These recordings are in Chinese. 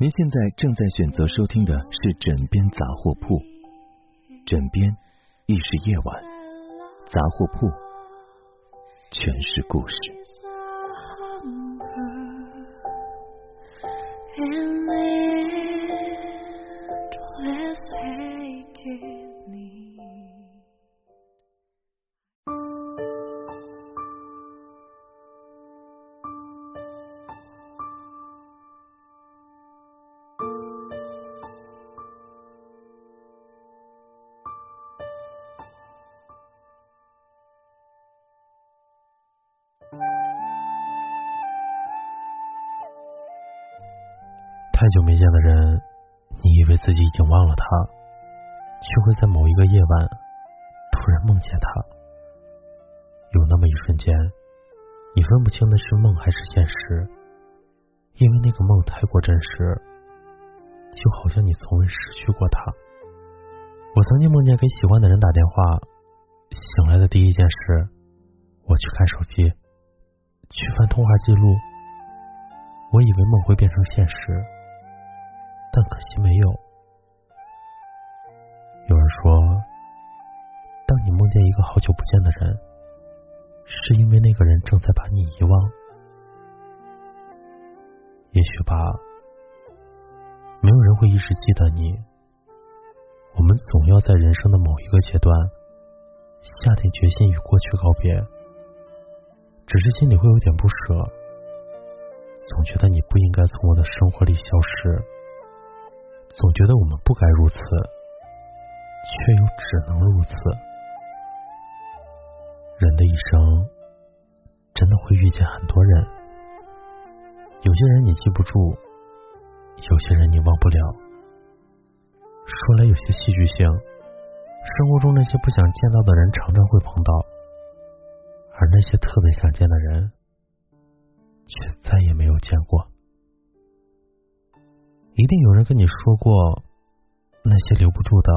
您现在正在选择收听的是《枕边杂货铺》，枕边亦是夜晚，杂货铺全是故事。太久没见的人，你以为自己已经忘了他，却会在某一个夜晚突然梦见他。有那么一瞬间，你分不清那是梦还是现实，因为那个梦太过真实，就好像你从未失去过他。我曾经梦见给喜欢的人打电话，醒来的第一件事，我去看手机，去翻通话记录，我以为梦会变成现实。但可惜没有。有人说，当你梦见一个好久不见的人，是因为那个人正在把你遗忘。也许吧，没有人会一直记得你。我们总要在人生的某一个阶段，下定决心与过去告别。只是心里会有点不舍，总觉得你不应该从我的生活里消失。总觉得我们不该如此，却又只能如此。人的一生真的会遇见很多人，有些人你记不住，有些人你忘不了。说来有些戏剧性，生活中那些不想见到的人常常会碰到，而那些特别想见的人，却再也没有见过。一定有人跟你说过，那些留不住的，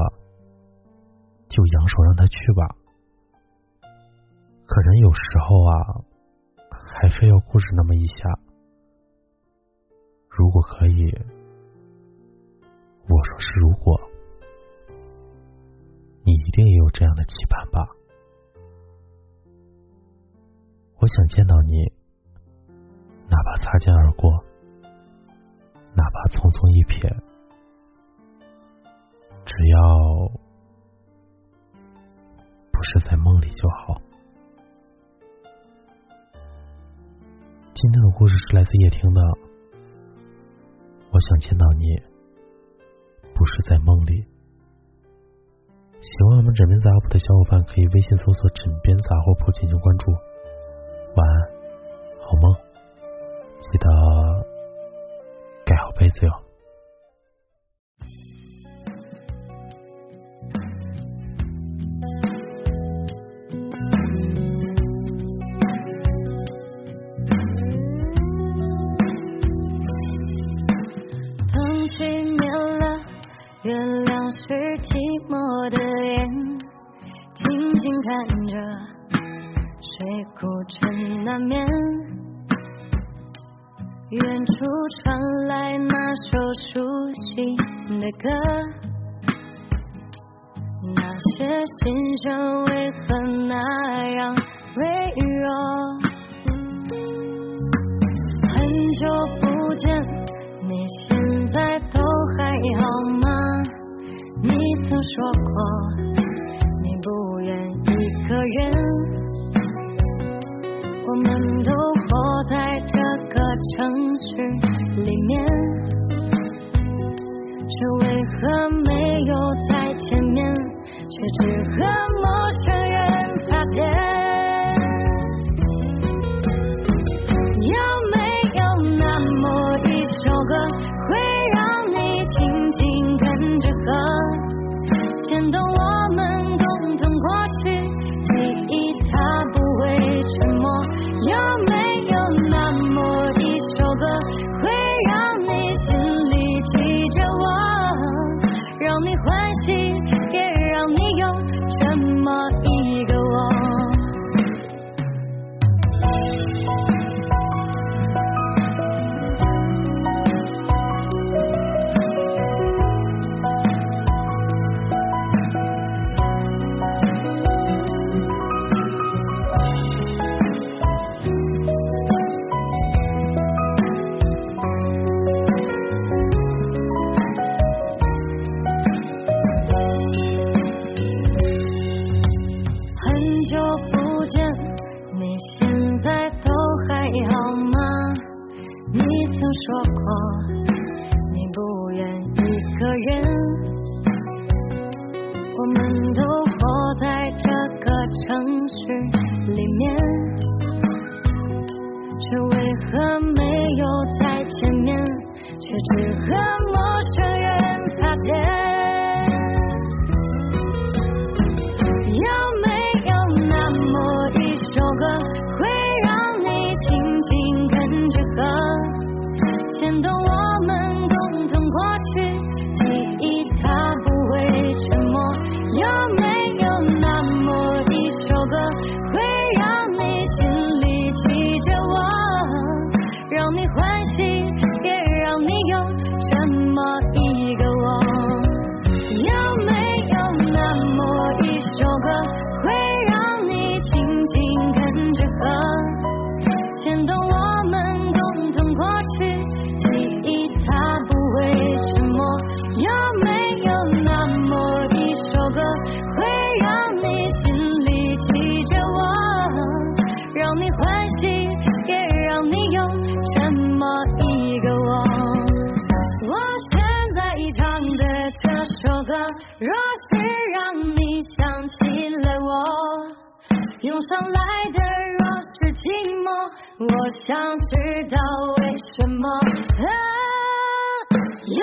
就扬手让他去吧。可人有时候啊，还非要固执那么一下。如果可以，我说是如果，你一定也有这样的期盼吧？想见到你，哪怕擦肩而过。哪怕匆匆一瞥，只要不是在梦里就好。今天的故事是来自叶听的，我想见到你，不是在梦里。喜欢我们枕边杂货铺的小伙伴，可以微信搜索“枕边杂货铺”进行关注。晚安，好梦，记得盖好。被子哟。灯熄灭了，月亮是寂寞的眼，静静看着，谁孤枕难眠。远处传来那首熟悉的歌，那些心声为何那样微弱？很久不见，你现在都还好吗？你曾说过，却只和陌生很久不见你现在都还好吗？你曾说过你不愿一个人我们都活在这个城市里面，却为何没有再见面，却只和若是让你想起了我，涌上来的若是寂寞，我想知道为什么。啊，有